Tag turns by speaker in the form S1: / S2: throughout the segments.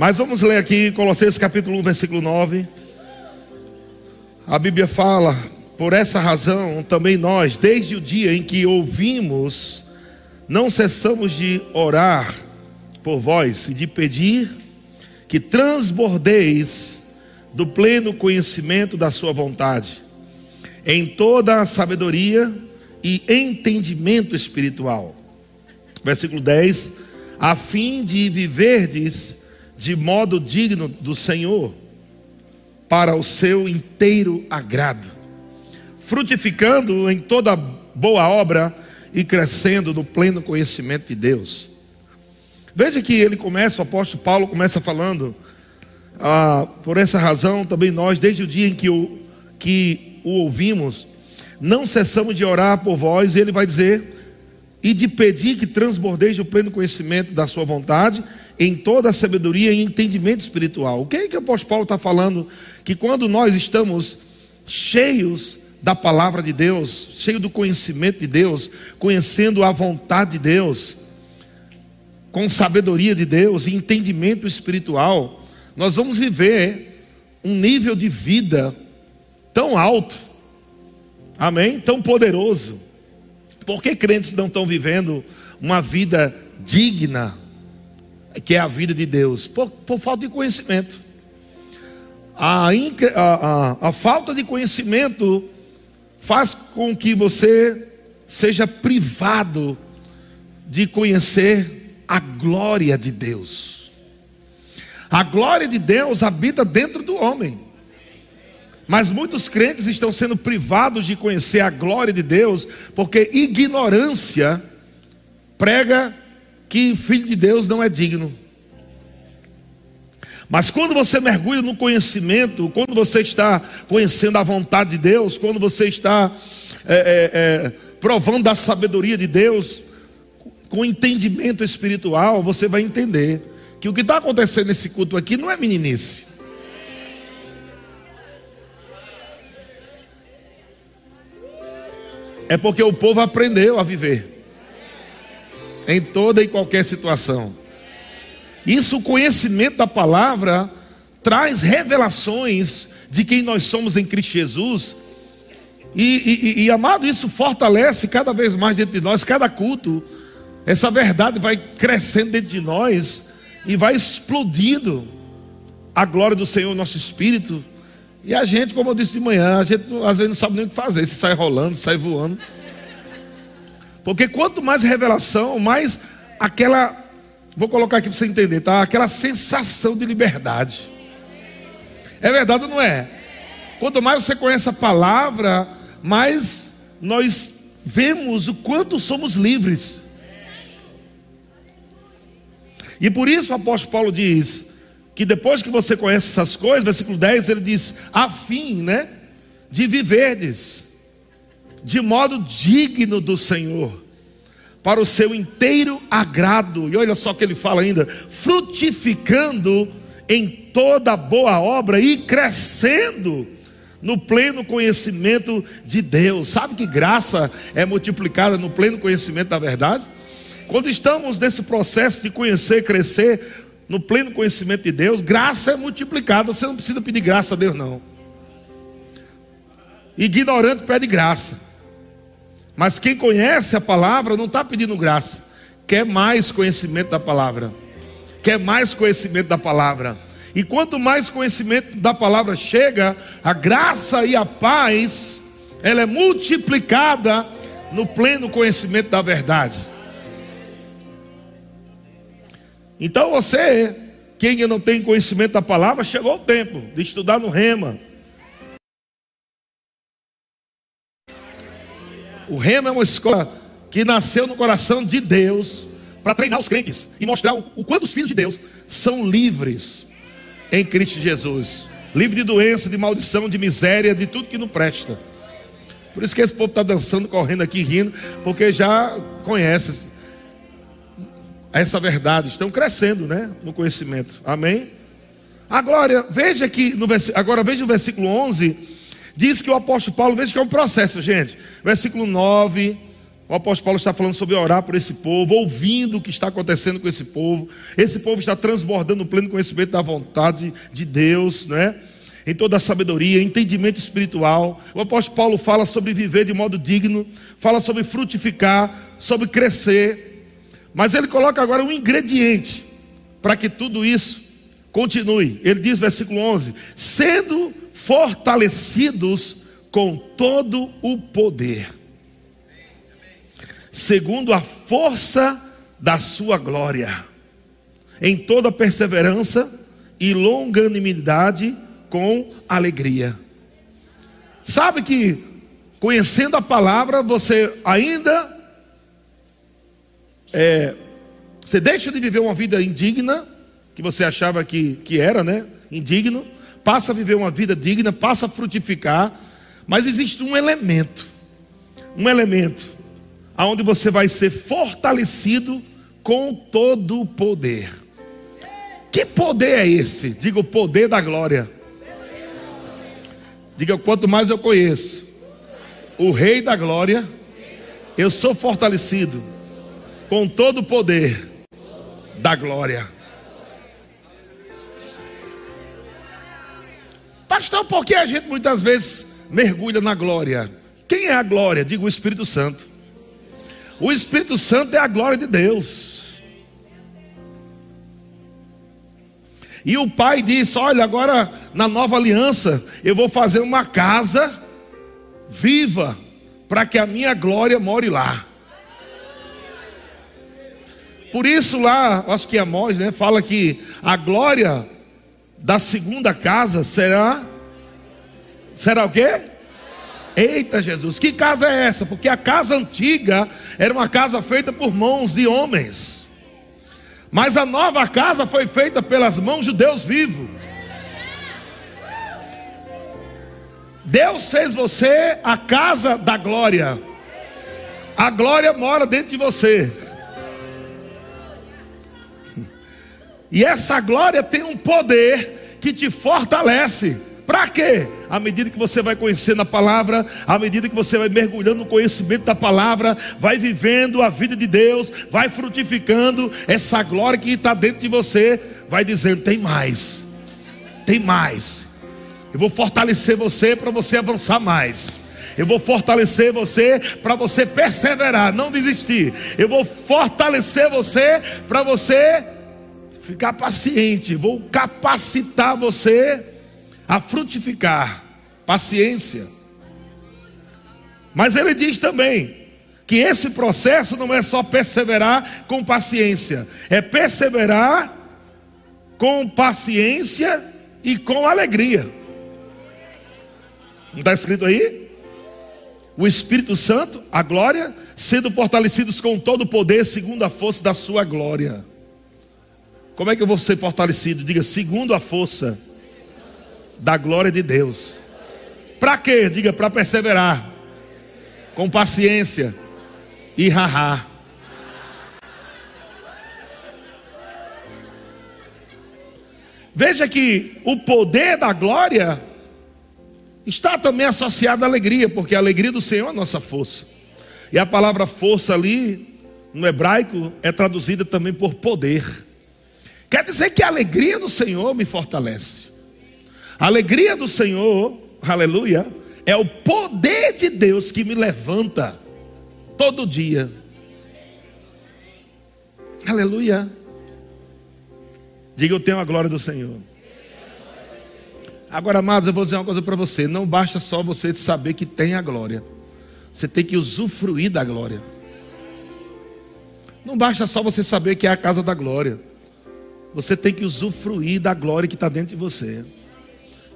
S1: Mas vamos ler aqui Colossenses capítulo 1, versículo 9. A Bíblia fala: Por essa razão, também nós, desde o dia em que ouvimos, não cessamos de orar por vós e de pedir que transbordeis do pleno conhecimento da Sua vontade, em toda a sabedoria e entendimento espiritual. Versículo 10: A fim de viverdes de modo digno do Senhor, para o seu inteiro agrado, frutificando em toda boa obra e crescendo no pleno conhecimento de Deus. Veja que ele começa, o apóstolo Paulo começa falando, ah, por essa razão também nós, desde o dia em que o, que o ouvimos, não cessamos de orar por vós, e ele vai dizer, e de pedir que transbordeis o pleno conhecimento da sua vontade em toda a sabedoria e entendimento espiritual. O que é que o apóstolo Paulo está falando? Que quando nós estamos cheios da palavra de Deus, cheios do conhecimento de Deus, conhecendo a vontade de Deus, com sabedoria de Deus e entendimento espiritual, nós vamos viver um nível de vida tão alto, amém? Tão poderoso. Por que crentes não estão vivendo uma vida digna? que é a vida de Deus, por, por falta de conhecimento. A, a, a, a falta de conhecimento faz com que você seja privado de conhecer a glória de Deus. A glória de Deus habita dentro do homem. Mas muitos crentes estão sendo privados de conhecer a glória de Deus, porque ignorância prega que filho de Deus não é digno. Mas quando você mergulha no conhecimento, quando você está conhecendo a vontade de Deus, quando você está é, é, é, provando da sabedoria de Deus, com entendimento espiritual, você vai entender que o que está acontecendo nesse culto aqui não é meninice. É porque o povo aprendeu a viver em toda e qualquer situação. Isso, o conhecimento da palavra, traz revelações de quem nós somos em Cristo Jesus. E, e, e, amado, isso fortalece cada vez mais dentro de nós, cada culto. Essa verdade vai crescendo dentro de nós e vai explodindo a glória do Senhor, nosso espírito. E a gente, como eu disse de manhã, a gente às vezes não sabe nem o que fazer, se sai rolando, sai voando. Porque quanto mais revelação, mais aquela, vou colocar aqui para você entender, tá? Aquela sensação de liberdade. É verdade ou não é? Quanto mais você conhece a palavra, mais nós vemos o quanto somos livres. E por isso o apóstolo Paulo diz que depois que você conhece essas coisas, versículo 10, ele diz: a fim, né, de viverdes de modo digno do Senhor, para o seu inteiro agrado. E olha só que ele fala ainda: frutificando em toda boa obra e crescendo no pleno conhecimento de Deus. Sabe que graça é multiplicada no pleno conhecimento da verdade? Quando estamos nesse processo de conhecer, crescer no pleno conhecimento de Deus, graça é multiplicada. Você não precisa pedir graça a Deus, não. Ignorante pede graça. Mas quem conhece a palavra não está pedindo graça, quer mais conhecimento da palavra, quer mais conhecimento da palavra. E quanto mais conhecimento da palavra chega, a graça e a paz, ela é multiplicada no pleno conhecimento da verdade. Então você, quem não tem conhecimento da palavra, chegou o tempo de estudar no rema O Rema é uma escola que nasceu no coração de Deus para treinar os crentes e mostrar o, o quanto os filhos de Deus são livres em Cristo Jesus. Livre de doença, de maldição, de miséria, de tudo que não presta. Por isso que esse povo está dançando, correndo aqui, rindo, porque já conhece essa verdade. Estão crescendo, né? No conhecimento. Amém? Agora, veja que no agora veja o versículo 11 Diz que o apóstolo Paulo, veja que é um processo, gente. Versículo 9 O apóstolo Paulo está falando sobre orar por esse povo, ouvindo o que está acontecendo com esse povo. Esse povo está transbordando o pleno conhecimento da vontade de Deus, não é? Em toda a sabedoria, entendimento espiritual. O apóstolo Paulo fala sobre viver de modo digno, fala sobre frutificar, sobre crescer. Mas ele coloca agora um ingrediente para que tudo isso continue. Ele diz, versículo 11: sendo fortalecidos com todo o poder segundo a força da sua glória, em toda perseverança e longanimidade com alegria. Sabe que conhecendo a palavra, você ainda é, você deixa de viver uma vida indigna, que você achava que, que era, né? Indigno, passa a viver uma vida digna, passa a frutificar, mas existe um elemento, um elemento aonde você vai ser fortalecido com todo o poder. Que poder é esse? Diga o poder da glória. Diga quanto mais eu conheço o Rei da glória, eu sou fortalecido com todo o poder da glória. Pastor, por que a gente muitas vezes mergulha na glória? Quem é a glória? Diga o Espírito Santo. O Espírito Santo é a glória de Deus. E o pai disse: Olha, agora na nova aliança eu vou fazer uma casa viva, para que a minha glória more lá. Por isso lá, acho que Amós, né, fala que a glória da segunda casa será será o quê? Eita Jesus, que casa é essa? Porque a casa antiga era uma casa feita por mãos de homens. Mas a nova casa foi feita pelas mãos de Deus vivo. Deus fez você a casa da glória. A glória mora dentro de você. E essa glória tem um poder que te fortalece. Para quê? À medida que você vai conhecendo a palavra, à medida que você vai mergulhando no conhecimento da palavra, vai vivendo a vida de Deus, vai frutificando essa glória que está dentro de você, vai dizendo: tem mais, tem mais. Eu vou fortalecer você para você avançar mais. Eu vou fortalecer você para você perseverar, não desistir. Eu vou fortalecer você para você ficar paciente. Vou capacitar você a frutificar, paciência. Mas ele diz também que esse processo não é só perseverar com paciência, é perseverar com paciência e com alegria. Não está escrito aí? O Espírito Santo, a glória, sendo fortalecidos com todo o poder, segundo a força da sua glória. Como é que eu vou ser fortalecido? Diga, segundo a força da glória de Deus. Para quê? Diga, para perseverar. Com paciência e rará. Veja que o poder da glória está também associado à alegria, porque a alegria do Senhor é a nossa força. E a palavra força ali, no hebraico, é traduzida também por poder. Quer dizer que a alegria do Senhor me fortalece. A alegria do Senhor, aleluia, é o poder de Deus que me levanta todo dia. Aleluia. Diga, eu tenho a glória do Senhor. Agora, amados, eu vou dizer uma coisa para você: não basta só você saber que tem a glória, você tem que usufruir da glória. Não basta só você saber que é a casa da glória, você tem que usufruir da glória que está dentro de você.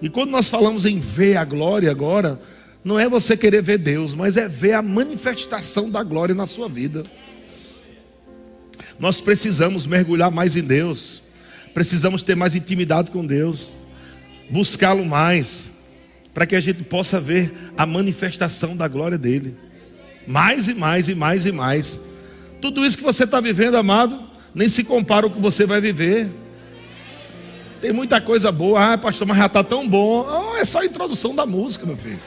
S1: E quando nós falamos em ver a glória agora, não é você querer ver Deus, mas é ver a manifestação da glória na sua vida. Nós precisamos mergulhar mais em Deus, precisamos ter mais intimidade com Deus, buscá-lo mais, para que a gente possa ver a manifestação da glória dele, mais e mais e mais e mais. Tudo isso que você está vivendo, amado, nem se compara ao que você vai viver. Tem muita coisa boa. Ah, pastor, mas já está tão bom. Oh, é só a introdução da música, meu filho.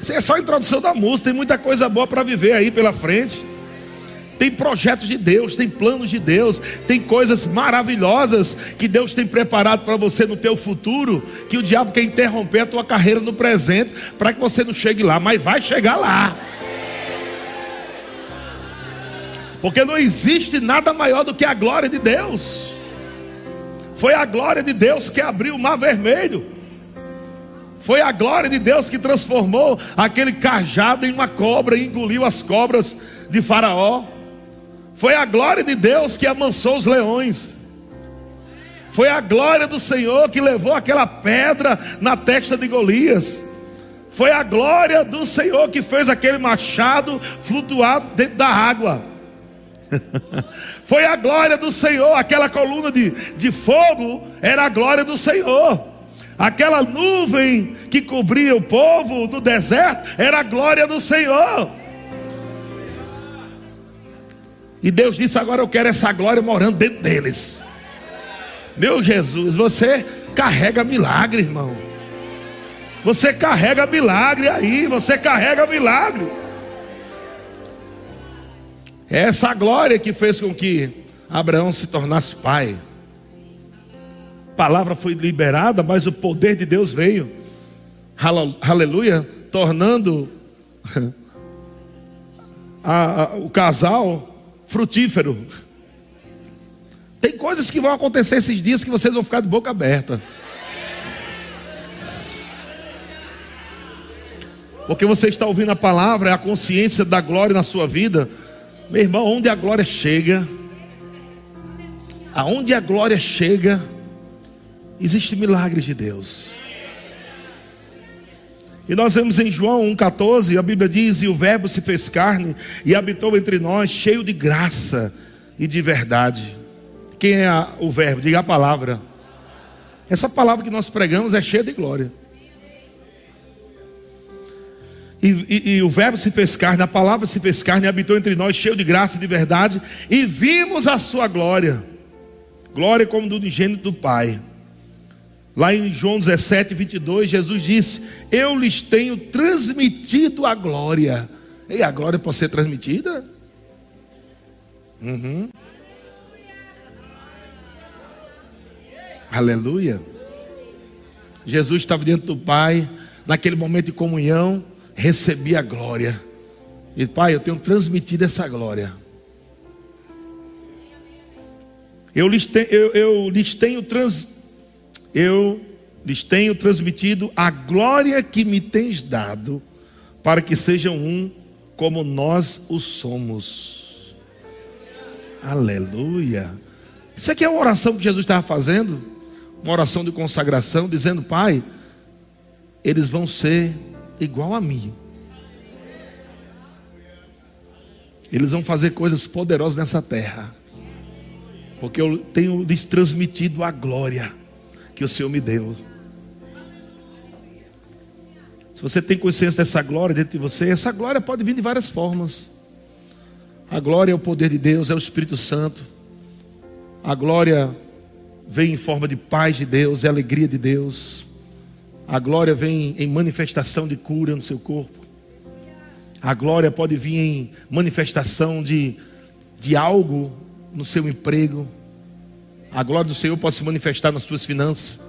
S1: Isso é só a introdução da música, tem muita coisa boa para viver aí pela frente. Tem projetos de Deus, tem planos de Deus, tem coisas maravilhosas que Deus tem preparado para você no teu futuro, que o diabo quer interromper a tua carreira no presente, para que você não chegue lá, mas vai chegar lá. Porque não existe nada maior do que a glória de Deus. Foi a glória de Deus que abriu o mar vermelho. Foi a glória de Deus que transformou aquele cajado em uma cobra e engoliu as cobras de Faraó. Foi a glória de Deus que amansou os leões. Foi a glória do Senhor que levou aquela pedra na testa de Golias. Foi a glória do Senhor que fez aquele machado flutuar dentro da água. Foi a glória do Senhor, aquela coluna de, de fogo era a glória do Senhor. Aquela nuvem que cobria o povo do deserto era a glória do Senhor. E Deus disse: Agora eu quero essa glória morando dentro deles. Meu Jesus, você carrega milagre, irmão. Você carrega milagre aí, você carrega milagre. É essa glória que fez com que Abraão se tornasse pai. A palavra foi liberada, mas o poder de Deus veio. Aleluia, tornando a, a, o casal frutífero. Tem coisas que vão acontecer esses dias que vocês vão ficar de boca aberta. Porque você está ouvindo a palavra, é a consciência da glória na sua vida. Meu irmão, onde a glória chega, aonde a glória chega, existe milagres de Deus. E nós vemos em João 1,14, a Bíblia diz: E o Verbo se fez carne e habitou entre nós, cheio de graça e de verdade. Quem é o Verbo? Diga a palavra. Essa palavra que nós pregamos é cheia de glória. E, e, e, o Verbo se fez carne, a palavra se fez carne, habitou entre nós, cheio de graça e de verdade, e vimos a sua glória, glória como do ingênito do Pai. Lá em João 17, 22, Jesus disse: Eu lhes tenho transmitido a glória. E a glória pode ser transmitida? Uhum. Aleluia. Jesus estava dentro do Pai, naquele momento de comunhão, recebia a glória. E Pai, eu tenho transmitido essa glória. Eu lhes, te, eu, eu lhes tenho trans, eu lhes tenho transmitido a glória que me tens dado, para que sejam um como nós o somos. Aleluia. Isso aqui é uma oração que Jesus estava fazendo, uma oração de consagração, dizendo: Pai, eles vão ser igual a mim. Eles vão fazer coisas poderosas nessa terra, porque eu tenho lhes transmitido a glória que o Senhor me deu. Se você tem consciência dessa glória dentro de você, essa glória pode vir de várias formas. A glória é o poder de Deus, é o Espírito Santo. A glória vem em forma de paz de Deus, é alegria de Deus. A glória vem em manifestação de cura no seu corpo. A glória pode vir em manifestação de, de algo no seu emprego. A glória do Senhor pode se manifestar nas suas finanças.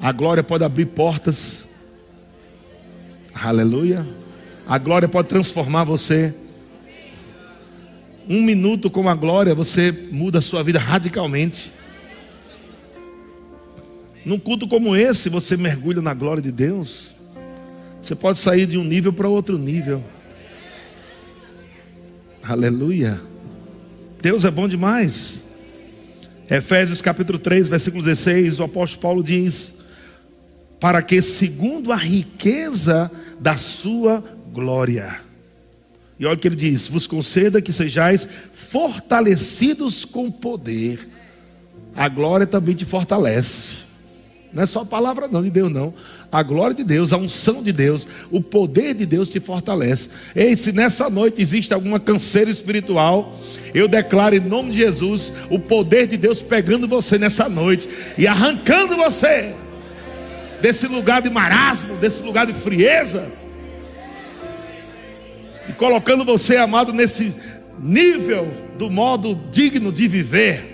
S1: A glória pode abrir portas. Aleluia. A glória pode transformar você. Um minuto com a glória, você muda a sua vida radicalmente. Num culto como esse, você mergulha na glória de Deus. Você pode sair de um nível para outro nível. Aleluia. Deus é bom demais. Efésios capítulo 3, versículo 16, o apóstolo Paulo diz: Para que, segundo a riqueza da sua glória, e olha o que ele diz: vos conceda que sejais fortalecidos com poder. A glória também te fortalece. Não é só a palavra não de Deus, não. A glória de Deus, a unção de Deus, o poder de Deus te fortalece. Ei, se nessa noite existe alguma canseira espiritual, eu declaro em nome de Jesus o poder de Deus pegando você nessa noite e arrancando você. desse lugar de marasmo, desse lugar de frieza, e colocando você, amado, nesse nível do modo digno de viver.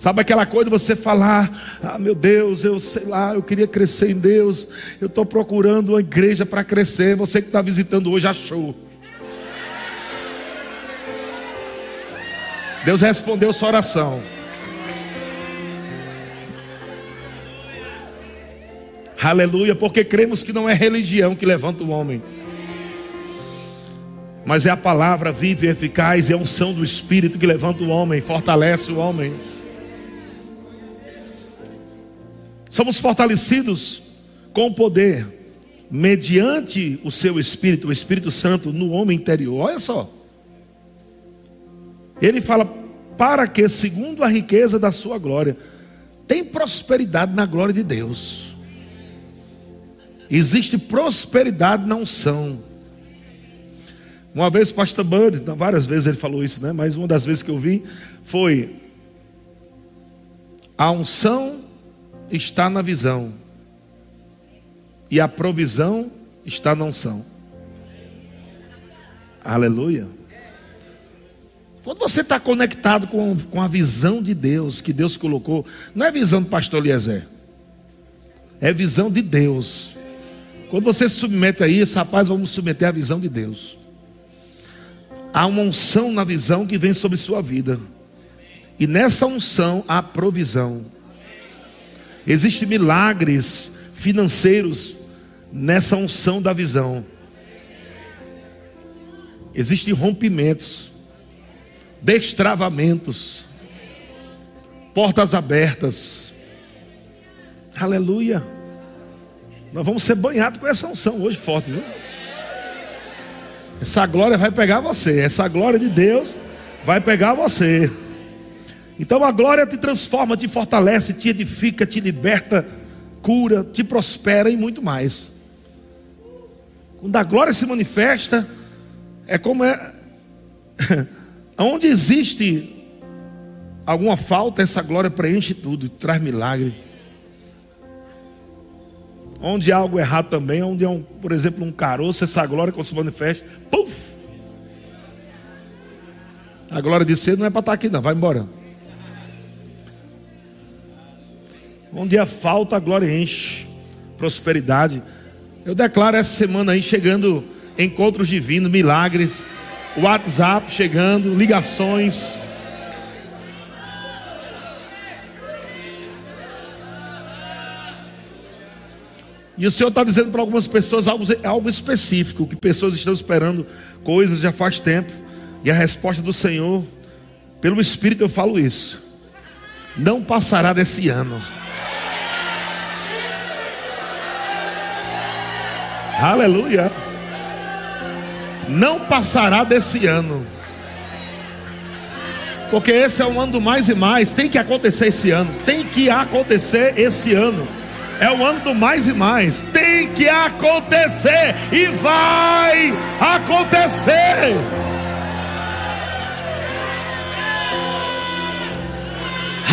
S1: Sabe aquela coisa você falar, ah meu Deus, eu sei lá, eu queria crescer em Deus, eu estou procurando uma igreja para crescer, você que está visitando hoje achou. Deus respondeu sua oração. Aleluia, porque cremos que não é religião que levanta o homem, mas é a palavra viva e eficaz, é a unção do Espírito que levanta o homem, fortalece o homem. Somos fortalecidos com o poder, mediante o seu Espírito, o Espírito Santo, no homem interior. Olha só. Ele fala: para que, segundo a riqueza da sua glória, tem prosperidade na glória de Deus. Existe prosperidade na unção. Uma vez o pastor Bud, várias vezes ele falou isso, né? Mas uma das vezes que eu vi foi a unção está na visão e a provisão está na unção. Aleluia. Quando você está conectado com, com a visão de Deus, que Deus colocou, não é visão do pastor Eliezer, é visão de Deus. Quando você se submete a isso, rapaz, vamos submeter à visão de Deus. Há uma unção na visão que vem sobre sua vida. E nessa unção há provisão. Existem milagres financeiros nessa unção da visão. Existem rompimentos, destravamentos, portas abertas. Aleluia. Nós vamos ser banhados com essa unção hoje forte, viu? Essa glória vai pegar você. Essa glória de Deus vai pegar você. Então a glória te transforma, te fortalece, te edifica, te liberta, cura, te prospera e muito mais. Quando a glória se manifesta, é como é. Onde existe alguma falta, essa glória preenche tudo, traz milagre. Onde há algo errado também, onde há, um, por exemplo, um caroço, essa glória quando se manifesta, puf! A glória de ser não é para estar aqui, não, vai embora. Onde há falta, a glória enche, prosperidade. Eu declaro essa semana aí chegando encontros divinos, milagres, WhatsApp chegando, ligações. E o Senhor está dizendo para algumas pessoas algo, algo específico, que pessoas estão esperando coisas já faz tempo. E a resposta do Senhor, pelo Espírito eu falo isso. Não passará desse ano. Aleluia. Não passará desse ano. Porque esse é um ano do mais e mais. Tem que acontecer esse ano. Tem que acontecer esse ano é o ano do mais e mais. Tem que acontecer e vai acontecer.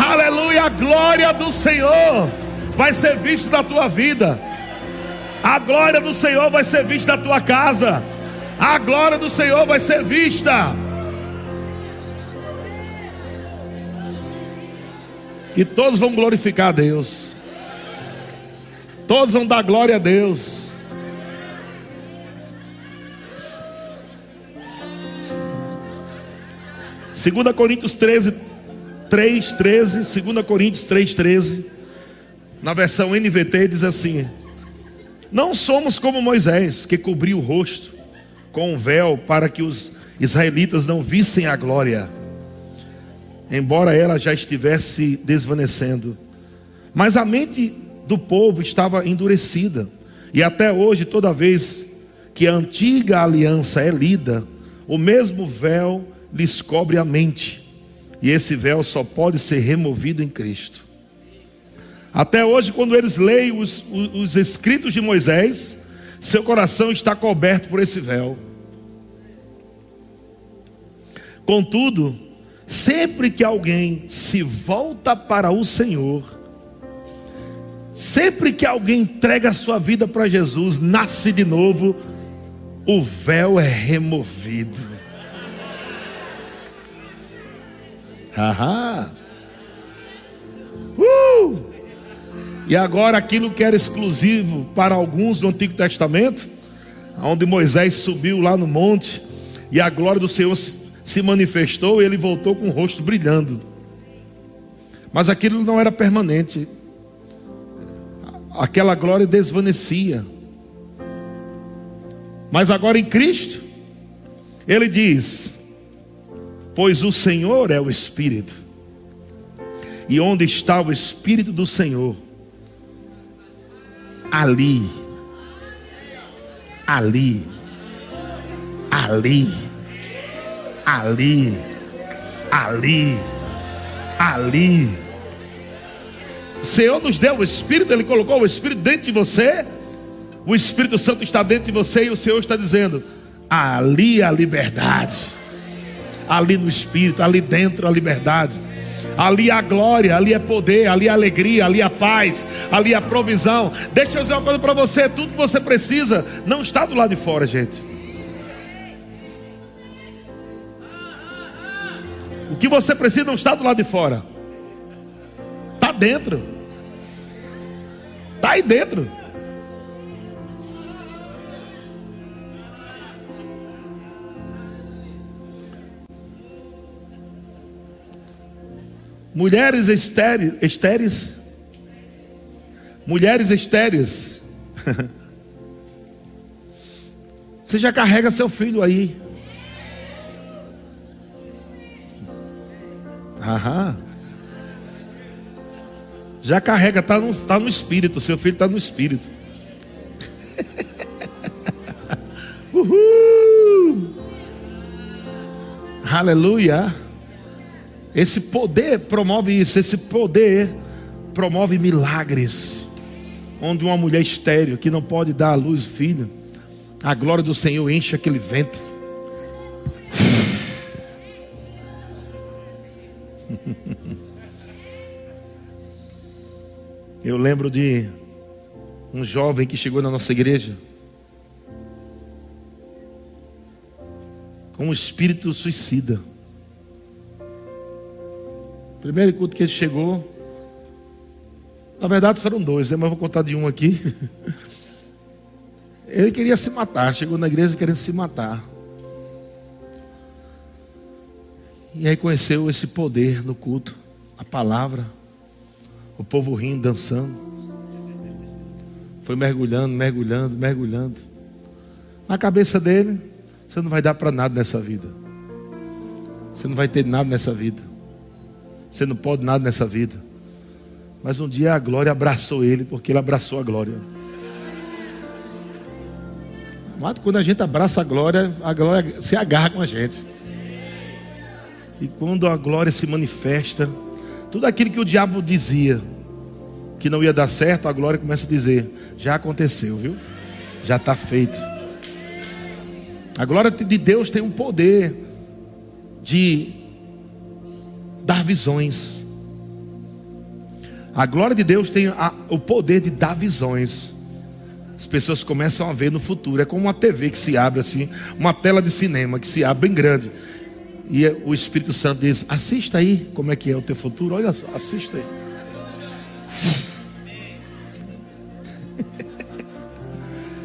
S1: Aleluia, a glória do Senhor vai ser vista na tua vida. A glória do Senhor vai ser vista na tua casa. A glória do Senhor vai ser vista. E todos vão glorificar a Deus. Todos vão dar glória a Deus. Segunda Coríntios 13, 3, 13. Segunda Coríntios 3, 13. Na versão NVT diz assim: Não somos como Moisés, que cobriu o rosto com um véu para que os israelitas não vissem a glória, embora ela já estivesse desvanecendo. Mas a mente do povo estava endurecida. E até hoje, toda vez que a antiga aliança é lida, o mesmo véu lhes cobre a mente. E esse véu só pode ser removido em Cristo. Até hoje, quando eles leem os, os, os escritos de Moisés, seu coração está coberto por esse véu. Contudo, sempre que alguém se volta para o Senhor, Sempre que alguém entrega a sua vida para Jesus, nasce de novo, o véu é removido. Haha. E agora aquilo que era exclusivo para alguns do Antigo Testamento, onde Moisés subiu lá no monte e a glória do Senhor se manifestou e ele voltou com o rosto brilhando. Mas aquilo não era permanente. Aquela glória desvanecia. Mas agora em Cristo, ele diz: Pois o Senhor é o Espírito, e onde está o Espírito do Senhor, ali, ali, ali, ali, ali, ali. O Senhor nos deu o Espírito, Ele colocou o Espírito dentro de você. O Espírito Santo está dentro de você e o Senhor está dizendo: ali a liberdade, ali no Espírito, ali dentro a liberdade. Ali a glória, ali é poder, ali a alegria, ali a paz, ali a provisão. Deixa eu dizer uma coisa para você: tudo que você precisa não está do lado de fora, gente. O que você precisa não está do lado de fora, está dentro, está aí dentro. Mulheres estéreis, mulheres estéreis. Você já carrega seu filho aí. Aham. Já carrega, está no, tá no espírito. Seu filho está no espírito. Uhul. Aleluia. Esse poder promove isso, esse poder promove milagres. Onde uma mulher estéreo que não pode dar à luz filho, a glória do Senhor enche aquele ventre. Eu lembro de um jovem que chegou na nossa igreja com um espírito suicida. Primeiro culto que ele chegou, na verdade foram dois, né? mas vou contar de um aqui. Ele queria se matar, chegou na igreja querendo se matar. E aí conheceu esse poder no culto, a palavra, o povo rindo, dançando. Foi mergulhando, mergulhando, mergulhando. Na cabeça dele, você não vai dar para nada nessa vida. Você não vai ter nada nessa vida. Você não pode nada nessa vida. Mas um dia a glória abraçou ele, porque ele abraçou a glória. Mas quando a gente abraça a glória, a glória se agarra com a gente. E quando a glória se manifesta, tudo aquilo que o diabo dizia que não ia dar certo, a glória começa a dizer: já aconteceu, viu? Já está feito. A glória de Deus tem um poder de dar visões. A glória de Deus tem a, o poder de dar visões. As pessoas começam a ver no futuro. É como uma TV que se abre assim, uma tela de cinema que se abre bem grande. E o Espírito Santo diz: assista aí como é que é o teu futuro. Olha só, assista aí.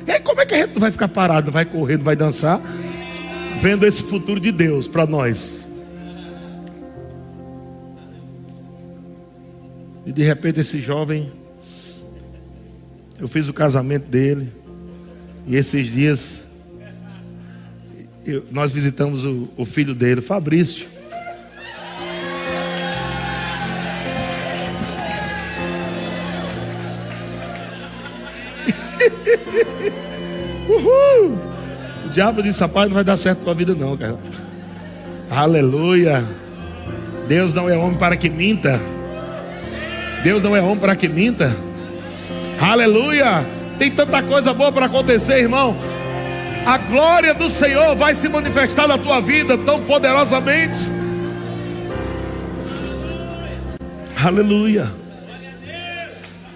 S1: e aí, como é que a gente não vai ficar parado, não vai correr, não vai dançar, vendo esse futuro de Deus para nós? E de repente esse jovem, eu fiz o casamento dele. E esses dias eu, nós visitamos o, o filho dele, Fabrício. Uhul! O diabo disse, rapaz, não vai dar certo a vida não, cara. Aleluia. Deus não é homem para que minta. Deus não é homem para que minta. Aleluia. Tem tanta coisa boa para acontecer, irmão. A glória do Senhor vai se manifestar na tua vida tão poderosamente. Aleluia.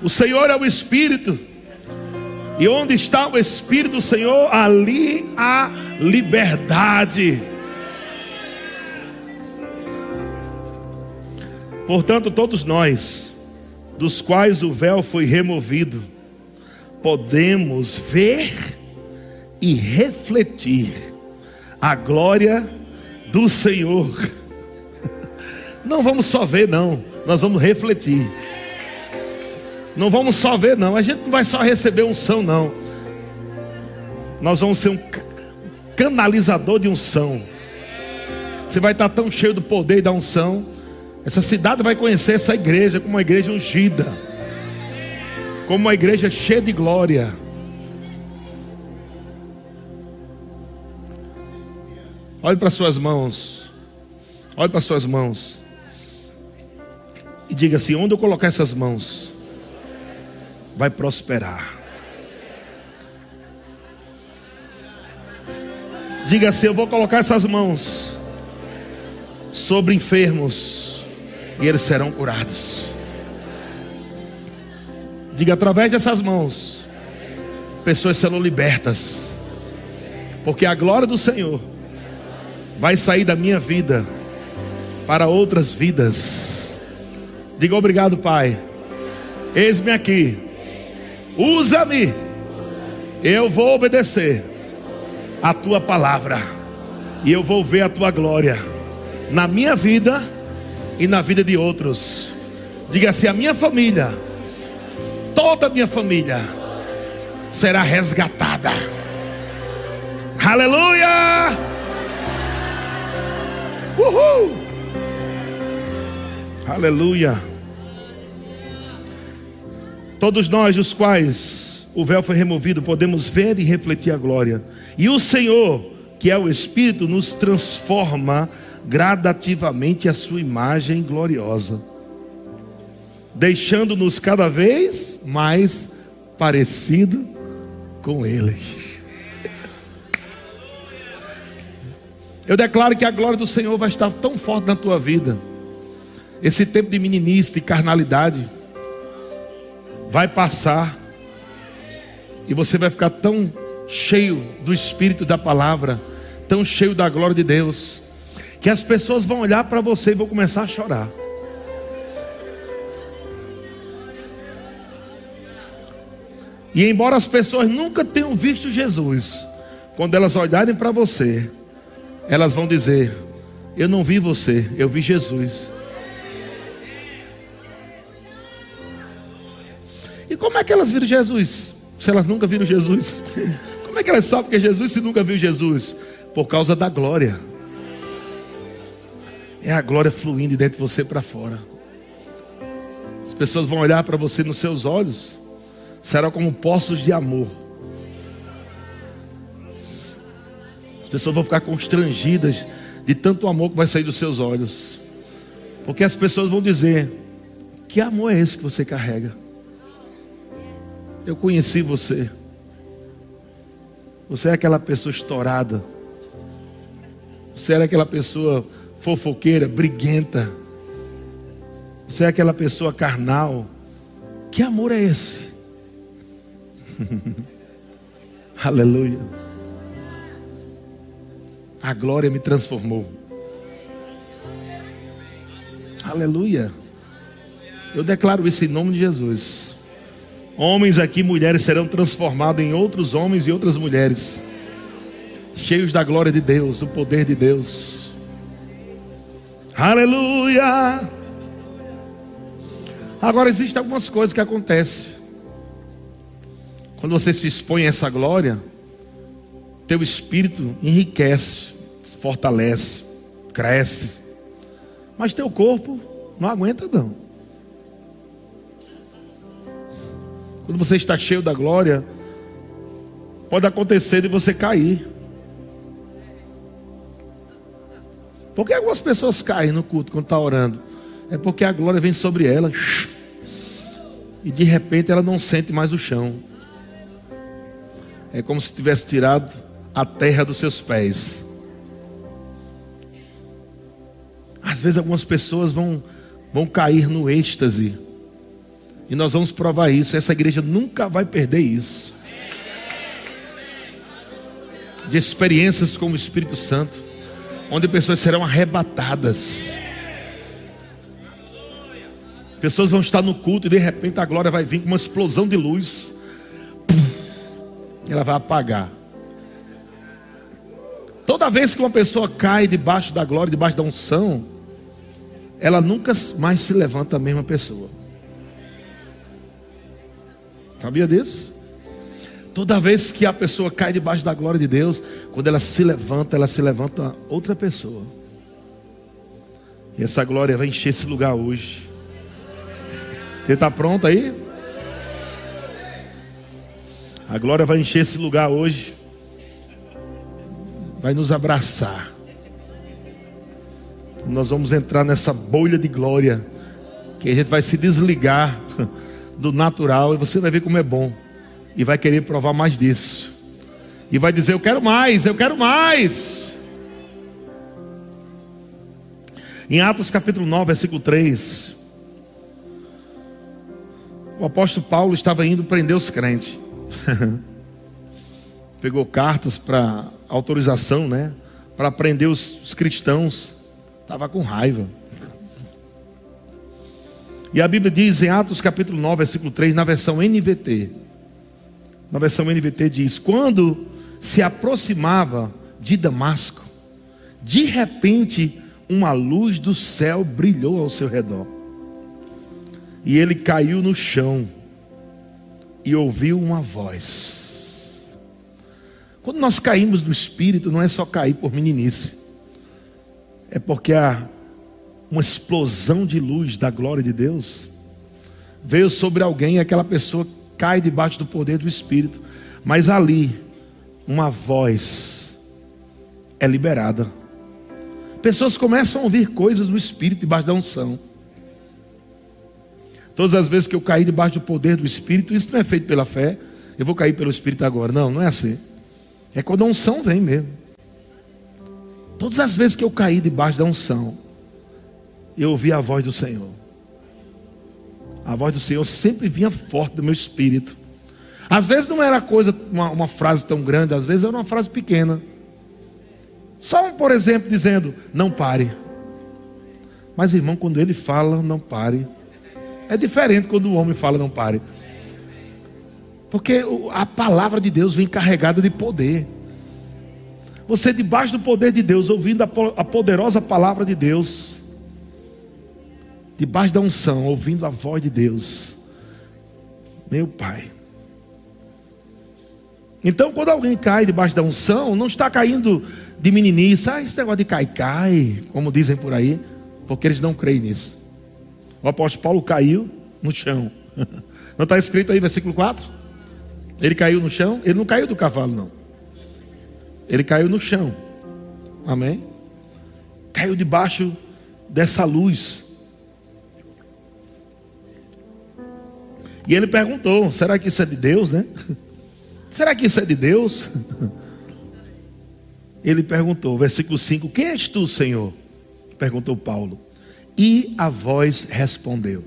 S1: O Senhor é o Espírito. E onde está o Espírito do Senhor, ali há liberdade. Portanto, todos nós, dos quais o véu foi removido, podemos ver e refletir a glória do Senhor. Não vamos só ver, não, nós vamos refletir. Não vamos só ver, não. A gente não vai só receber unção, não. Nós vamos ser um canalizador de unção. Você vai estar tão cheio do poder da unção. Essa cidade vai conhecer essa igreja como uma igreja ungida, como uma igreja cheia de glória. Olhe para suas mãos. Olhe para suas mãos. E diga assim: onde eu colocar essas mãos, vai prosperar. Diga assim: eu vou colocar essas mãos sobre enfermos e eles serão curados. Diga através dessas mãos, pessoas serão libertas, porque a glória do Senhor vai sair da minha vida para outras vidas. Diga obrigado, Pai. Eis-me aqui Usa-me, eu vou obedecer a tua palavra, e eu vou ver a tua glória na minha vida e na vida de outros. Diga assim: a minha família, toda a minha família, será resgatada. Aleluia! Uhul! Aleluia! Todos nós, os quais o véu foi removido, podemos ver e refletir a glória. E o Senhor, que é o Espírito, nos transforma gradativamente a sua imagem gloriosa, deixando-nos cada vez mais parecido com Ele. Eu declaro que a glória do Senhor vai estar tão forte na tua vida. Esse tempo de meninice, e carnalidade, vai passar e você vai ficar tão cheio do Espírito da palavra, tão cheio da glória de Deus, que as pessoas vão olhar para você e vão começar a chorar. E embora as pessoas nunca tenham visto Jesus, quando elas olharem para você, elas vão dizer: Eu não vi você, eu vi Jesus. E como é que elas viram Jesus? Se elas nunca viram Jesus. Como é que elas sabem que é Jesus se nunca viu Jesus? Por causa da glória. É a glória fluindo de dentro de você para fora. As pessoas vão olhar para você nos seus olhos. Será como poços de amor. As pessoas vão ficar constrangidas de tanto amor que vai sair dos seus olhos. Porque as pessoas vão dizer: Que amor é esse que você carrega? Eu conheci você. Você é aquela pessoa estourada. Você era aquela pessoa fofoqueira, briguenta. Você é aquela pessoa carnal. Que amor é esse? Aleluia. A glória me transformou. Aleluia. Eu declaro isso em nome de Jesus. Homens aqui, mulheres serão transformados em outros homens e outras mulheres, cheios da glória de Deus, o poder de Deus. Aleluia! Agora existem algumas coisas que acontecem. Quando você se expõe a essa glória, teu espírito enriquece, fortalece, cresce. Mas teu corpo não aguenta não. Quando você está cheio da glória, pode acontecer de você cair. Por que algumas pessoas caem no culto quando está orando? É porque a glória vem sobre ela. E de repente ela não sente mais o chão. É como se tivesse tirado a terra dos seus pés. Às vezes algumas pessoas vão, vão cair no êxtase E nós vamos provar isso. Essa igreja nunca vai perder isso. De experiências com o Espírito Santo, onde pessoas serão arrebatadas. Pessoas vão estar no culto e de repente a glória vai vir com uma explosão de luz. Ela vai apagar. Toda vez que uma pessoa cai debaixo da glória, debaixo da unção, ela nunca mais se levanta a mesma pessoa. Sabia disso? Toda vez que a pessoa cai debaixo da glória de Deus, quando ela se levanta, ela se levanta outra pessoa. E essa glória vai encher esse lugar hoje. Você está pronto aí? A glória vai encher esse lugar hoje. Vai nos abraçar. Nós vamos entrar nessa bolha de glória. Que a gente vai se desligar do natural e você vai ver como é bom. E vai querer provar mais disso. E vai dizer: Eu quero mais, eu quero mais. Em Atos capítulo 9, versículo 3. O apóstolo Paulo estava indo prender os crentes. Pegou cartas para autorização, né? Para prender os, os cristãos. Estava com raiva. E a Bíblia diz em Atos capítulo 9, versículo 3, na versão NVT. Na versão NVT diz: Quando se aproximava de Damasco, de repente uma luz do céu brilhou ao seu redor. E ele caiu no chão e ouviu uma voz. Quando nós caímos do espírito, não é só cair por meninice, é porque há uma explosão de luz da glória de Deus veio sobre alguém e aquela pessoa cai debaixo do poder do espírito, mas ali uma voz é liberada. Pessoas começam a ouvir coisas no espírito debaixo da unção. Todas as vezes que eu caí debaixo do poder do Espírito, isso não é feito pela fé, eu vou cair pelo Espírito agora. Não, não é assim. É quando a unção vem mesmo. Todas as vezes que eu caí debaixo da unção, eu ouvi a voz do Senhor. A voz do Senhor sempre vinha forte do meu espírito. Às vezes não era coisa, uma, uma frase tão grande, às vezes era uma frase pequena. Só, por exemplo, dizendo: Não pare. Mas, irmão, quando ele fala, não pare. É diferente quando o homem fala não pare. Porque a palavra de Deus vem carregada de poder. Você debaixo do poder de Deus, ouvindo a poderosa palavra de Deus, debaixo da unção, ouvindo a voz de Deus. Meu Pai. Então, quando alguém cai debaixo da unção, não está caindo de meninice, ah, esse negócio de cai, cai, como dizem por aí, porque eles não creem nisso. O apóstolo Paulo caiu no chão. Não está escrito aí, versículo 4? Ele caiu no chão? Ele não caiu do cavalo, não. Ele caiu no chão. Amém? Caiu debaixo dessa luz. E ele perguntou: será que isso é de Deus, né? Será que isso é de Deus? Ele perguntou, versículo 5: Quem és tu, Senhor? Perguntou Paulo. E a voz respondeu: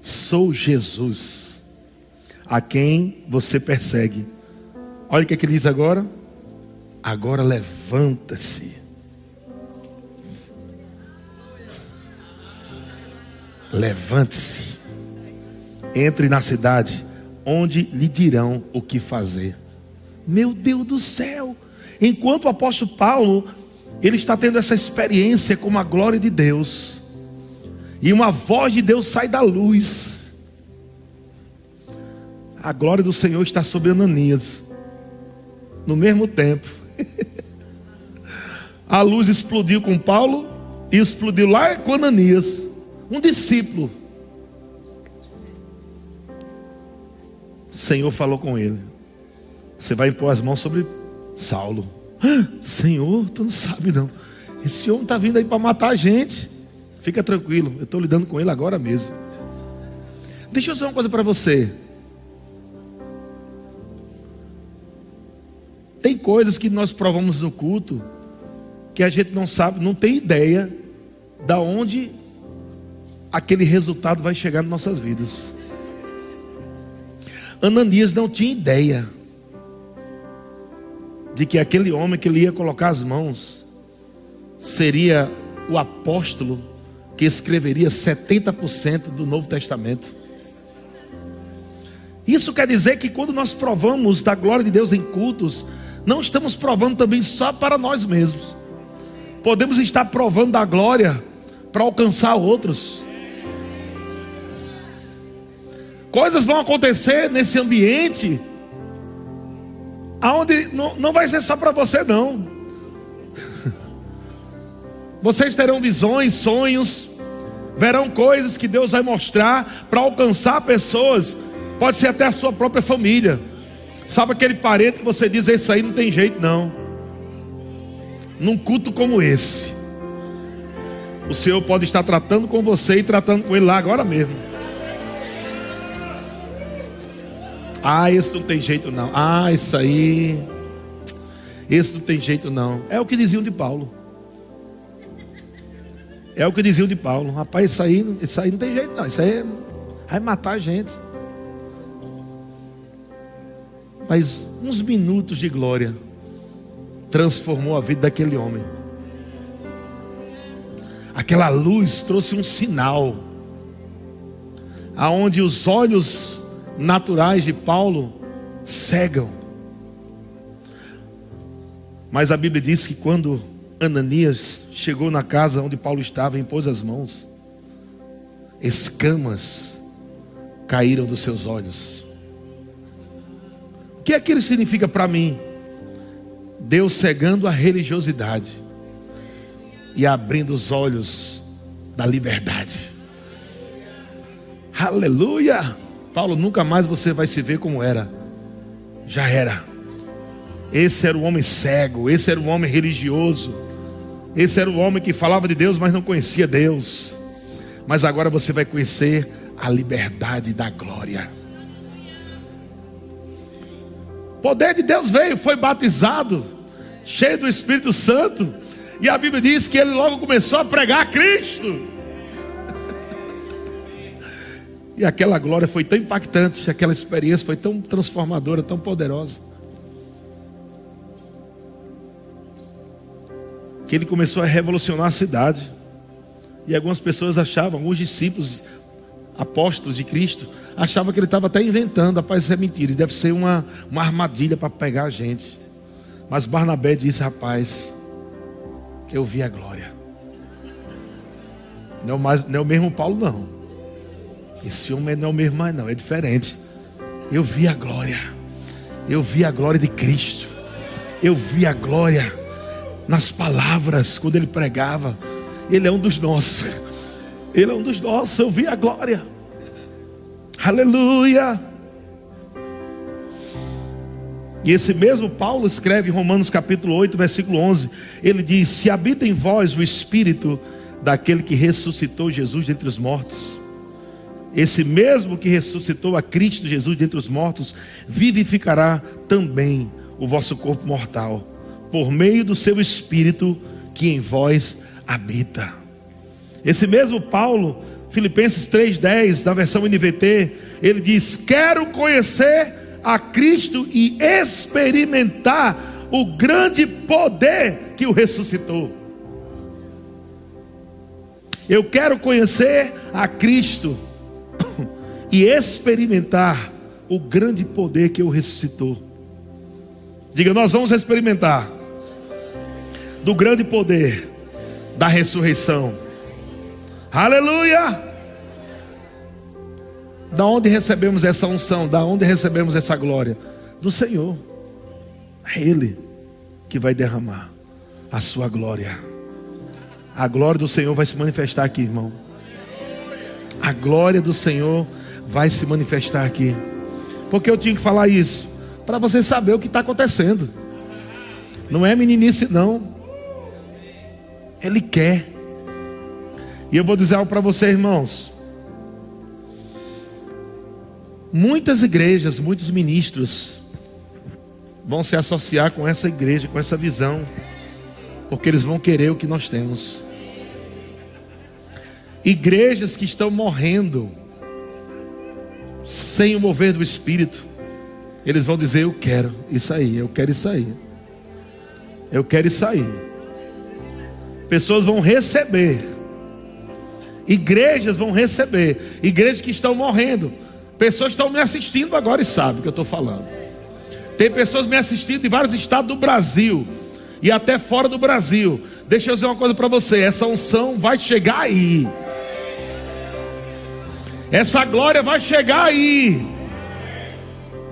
S1: Sou Jesus, a quem você persegue. Olha o que, é que ele diz agora. Agora levanta-se. Levante-se. Entre na cidade, onde lhe dirão o que fazer. Meu Deus do céu! Enquanto o apóstolo Paulo, ele está tendo essa experiência com a glória de Deus e uma voz de Deus sai da luz. A glória do Senhor está sobre Ananias. No mesmo tempo. A luz explodiu com Paulo e explodiu lá com Ananias, um discípulo. Senhor falou com ele: Você vai impor as mãos sobre Saulo. Ah, Senhor, tu não sabe não. Esse homem está vindo aí para matar a gente. Fica tranquilo, eu estou lidando com ele agora mesmo. Deixa eu dizer uma coisa para você. Tem coisas que nós provamos no culto que a gente não sabe, não tem ideia da onde aquele resultado vai chegar nas nossas vidas. Ananias não tinha ideia de que aquele homem que ele ia colocar as mãos seria o apóstolo que escreveria 70% do Novo Testamento. Isso quer dizer que quando nós provamos da glória de Deus em cultos, não estamos provando também só para nós mesmos. Podemos estar provando da glória para alcançar outros. Coisas vão acontecer nesse ambiente aonde não, não vai ser só para você não. Vocês terão visões, sonhos, verão coisas que Deus vai mostrar para alcançar pessoas, pode ser até a sua própria família. Sabe aquele parente que você diz, esse aí não tem jeito não. Num culto como esse, o Senhor pode estar tratando com você e tratando com ele lá agora mesmo. Ah, esse não tem jeito não. Ah, isso aí. Esse não tem jeito não. É o que diziam de Paulo. É o que diziam de Paulo. Rapaz, isso aí, isso aí não tem jeito não. Isso aí vai matar a gente. Mas uns minutos de glória transformou a vida daquele homem. Aquela luz trouxe um sinal aonde os olhos naturais de Paulo cegam. Mas a Bíblia diz que quando Ananias chegou na casa onde Paulo estava e impôs as mãos, escamas caíram dos seus olhos. O que aquilo significa para mim? Deus cegando a religiosidade e abrindo os olhos da liberdade. Aleluia! Paulo, nunca mais você vai se ver como era. Já era. Esse era o homem cego, esse era o homem religioso. Esse era o homem que falava de Deus, mas não conhecia Deus. Mas agora você vai conhecer a liberdade da glória. O poder de Deus veio, foi batizado, cheio do Espírito Santo. E a Bíblia diz que ele logo começou a pregar Cristo. E aquela glória foi tão impactante, aquela experiência foi tão transformadora, tão poderosa. Que ele começou a revolucionar a cidade. E algumas pessoas achavam, alguns discípulos, apóstolos de Cristo, achavam que ele estava até inventando. Rapaz, isso é mentira, deve ser uma, uma armadilha para pegar a gente. Mas Barnabé disse: Rapaz, eu vi a glória. Não é, mais, não é o mesmo Paulo, não. Esse homem não é o mesmo mais, não, é diferente. Eu vi a glória. Eu vi a glória de Cristo. Eu vi a glória nas palavras quando ele pregava. Ele é um dos nossos. Ele é um dos nossos. Eu vi a glória. Aleluia. E esse mesmo Paulo escreve em Romanos capítulo 8, versículo 11. Ele diz: Se habita em vós o espírito daquele que ressuscitou Jesus dentre os mortos esse mesmo que ressuscitou a Cristo Jesus dentre os mortos, vivificará também o vosso corpo mortal, por meio do seu Espírito que em vós habita. Esse mesmo Paulo, Filipenses 3,10, na versão NVT, ele diz: Quero conhecer a Cristo e experimentar o grande poder que o ressuscitou. Eu quero conhecer a Cristo e experimentar o grande poder que o ressuscitou. Diga, nós vamos experimentar do grande poder da ressurreição. Aleluia! Da onde recebemos essa unção? Da onde recebemos essa glória? Do Senhor. É Ele que vai derramar a sua glória. A glória do Senhor vai se manifestar aqui, irmão. A glória do Senhor vai se manifestar aqui. Porque eu tinha que falar isso? Para você saber o que está acontecendo. Não é meninice, não. Ele quer. E eu vou dizer algo para você, irmãos. Muitas igrejas, muitos ministros vão se associar com essa igreja, com essa visão, porque eles vão querer o que nós temos. Igrejas que estão morrendo sem o mover do Espírito. eles vão dizer: Eu quero isso aí, eu quero isso aí. Eu quero isso aí. Pessoas vão receber. Igrejas vão receber. Igrejas que estão morrendo. Pessoas estão me assistindo agora e sabem o que eu estou falando. Tem pessoas me assistindo em vários estados do Brasil e até fora do Brasil. Deixa eu dizer uma coisa para você: essa unção vai chegar aí. Essa glória vai chegar aí.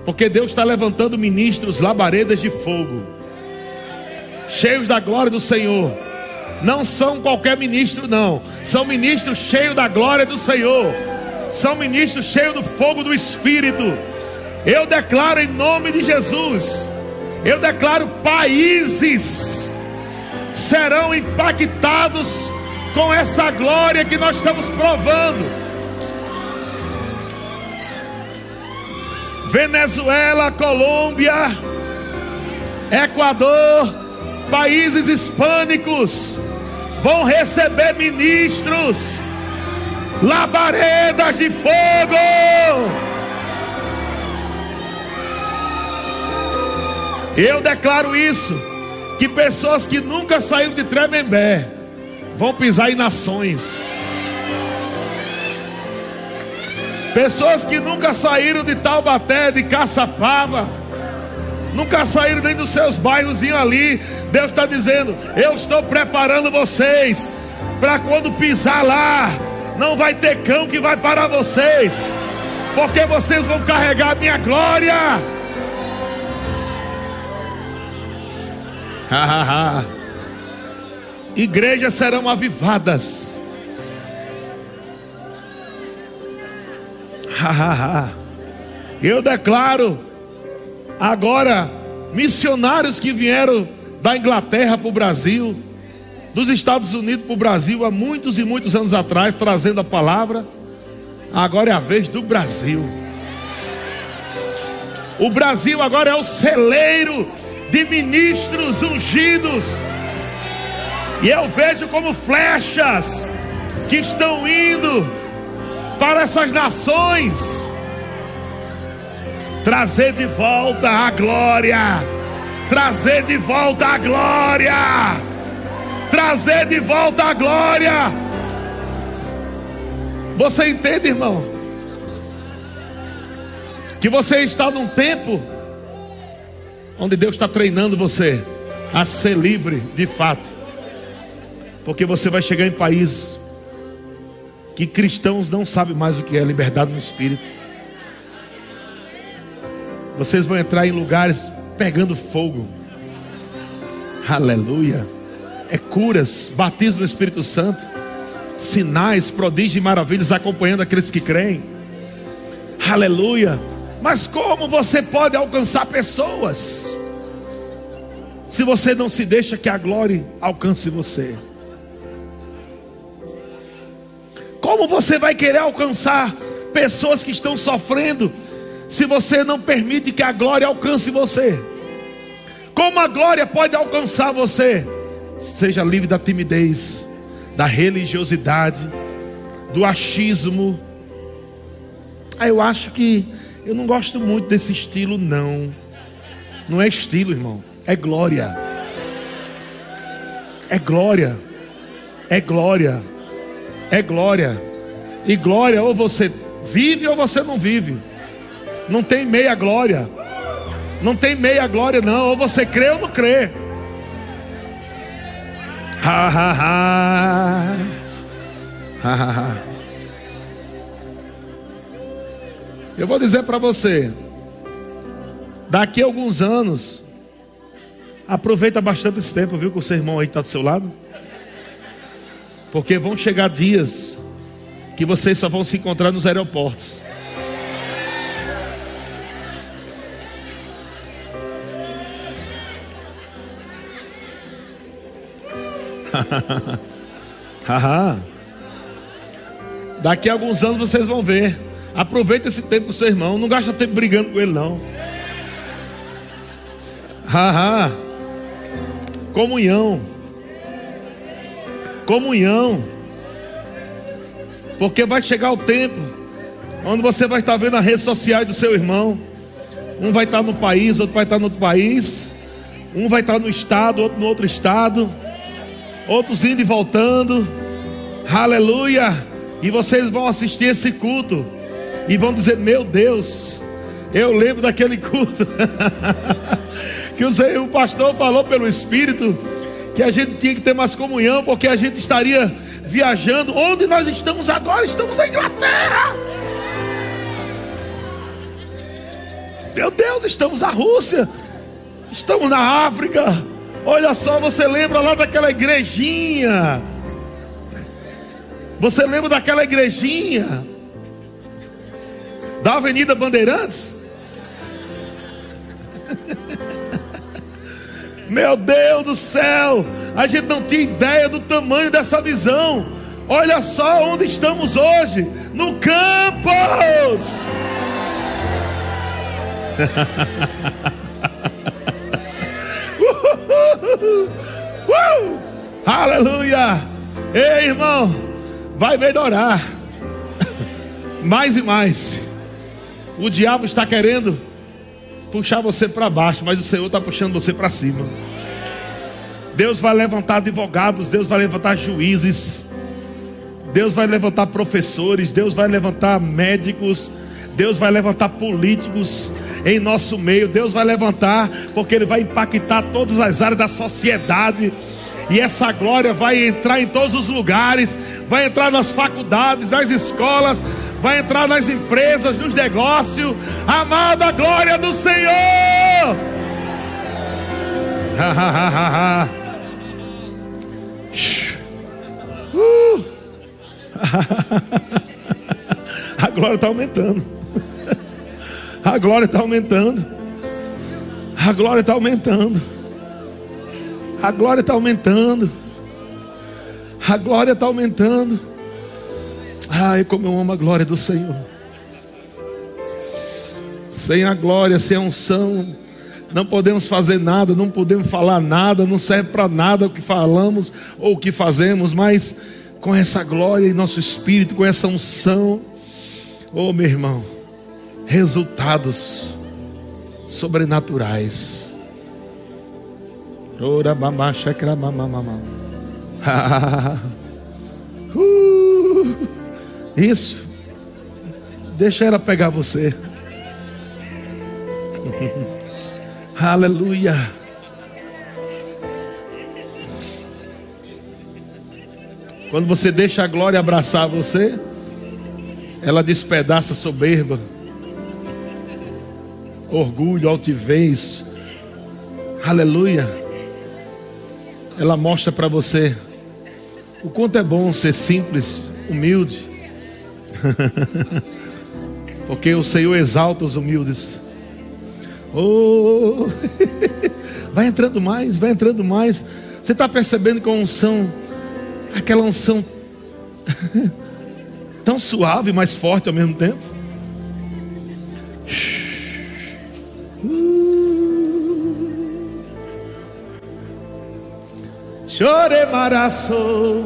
S1: Porque Deus está levantando ministros labaredas de fogo, cheios da glória do Senhor. Não são qualquer ministro, não. São ministros cheios da glória do Senhor. São ministros cheios do fogo do Espírito. Eu declaro em nome de Jesus. Eu declaro países serão impactados com essa glória que nós estamos provando. Venezuela, Colômbia, Equador, países hispânicos vão receber ministros, labaredas de fogo. Eu declaro isso: que pessoas que nunca saíram de Tremembé vão pisar em nações. Pessoas que nunca saíram de Taubaté, de Caçapava, nunca saíram nem dos seus bairros ali. Deus está dizendo: Eu estou preparando vocês para quando pisar lá, não vai ter cão que vai parar vocês, porque vocês vão carregar a minha glória. Igrejas serão avivadas. Eu declaro agora missionários que vieram da Inglaterra para o Brasil, dos Estados Unidos para o Brasil há muitos e muitos anos atrás, trazendo a palavra. Agora é a vez do Brasil. O Brasil agora é o celeiro de ministros ungidos. E eu vejo como flechas que estão indo para essas nações, trazer de volta a glória, trazer de volta a glória, trazer de volta a glória. Você entende, irmão? Que você está num tempo onde Deus está treinando você a ser livre de fato, porque você vai chegar em países que cristãos não sabem mais o que é liberdade no espírito. Vocês vão entrar em lugares pegando fogo. Aleluia. É curas, batismo no Espírito Santo, sinais, prodígios e maravilhas acompanhando aqueles que creem. Aleluia. Mas como você pode alcançar pessoas? Se você não se deixa que a glória alcance você. Como você vai querer alcançar pessoas que estão sofrendo se você não permite que a glória alcance você? Como a glória pode alcançar você? Seja livre da timidez, da religiosidade, do achismo. Ah, eu acho que eu não gosto muito desse estilo, não. Não é estilo, irmão, é glória. É glória. É glória é glória. E glória, ou você vive ou você não vive. Não tem meia glória. Não tem meia glória, não. Ou você crê ou não crê. Ha, ha, ha. ha, ha, ha. Eu vou dizer para você. Daqui a alguns anos. Aproveita bastante esse tempo, viu? Com o seu irmão aí está do seu lado. Porque vão chegar dias que vocês só vão se encontrar nos aeroportos. Daqui a alguns anos vocês vão ver. Aproveita esse tempo com seu irmão. Não gasta tempo brigando com ele, não. Haha. Comunhão comunhão. Porque vai chegar o tempo onde você vai estar vendo a rede social do seu irmão. Um vai estar no país, outro vai estar no outro país. Um vai estar no estado, outro no outro estado. Outros indo e voltando. Aleluia. E vocês vão assistir esse culto. E vão dizer: Meu Deus, eu lembro daquele culto. que o pastor falou pelo Espírito. Que a gente tinha que ter mais comunhão. Porque a gente estaria viajando. Onde nós estamos agora? Estamos na Inglaterra. Meu Deus, estamos na Rússia, estamos na África. Olha só, você lembra lá daquela igrejinha? Você lembra daquela igrejinha? Da Avenida Bandeirantes? Meu Deus do céu, a gente não tinha ideia do tamanho dessa visão. Olha só onde estamos hoje, no campus. uh! Aleluia! Ei, irmão, vai melhorar mais e mais. O diabo está querendo puxar você para baixo, mas o Senhor está puxando você para cima. Deus vai levantar advogados, Deus vai levantar juízes, Deus vai levantar professores, Deus vai levantar médicos, Deus vai levantar políticos, em nosso meio. Deus vai levantar, porque Ele vai impactar todas as áreas da sociedade. E essa glória vai entrar em todos os lugares, vai entrar nas faculdades, nas escolas, vai entrar nas empresas, nos negócios. Amada glória do Senhor! uh. A glória está aumentando. A glória está aumentando. A glória está aumentando. A glória está aumentando. A glória está aumentando. Ai, como eu amo a glória do Senhor. Sem a glória, sem a unção, não podemos fazer nada, não podemos falar nada, não serve para nada o que falamos ou o que fazemos, mas com essa glória em nosso espírito, com essa unção, oh meu irmão, resultados sobrenaturais. Ora bamacha mamamama. Uh, isso. Deixa ela pegar você. Aleluia. Quando você deixa a glória abraçar você, ela despedaça soberba orgulho, altivez. Aleluia. Ela mostra para você o quanto é bom ser simples, humilde. Porque o Senhor exalta os humildes. Oh, vai entrando mais, vai entrando mais. Você está percebendo que a unção, aquela unção tão suave, mas forte ao mesmo tempo? Chore maraço.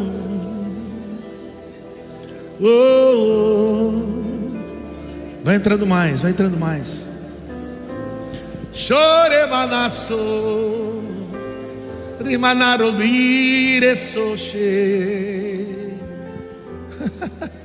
S1: Oh, oh. Vai entrando mais, vai entrando mais. Chore manasso. Rimanaro vire soche.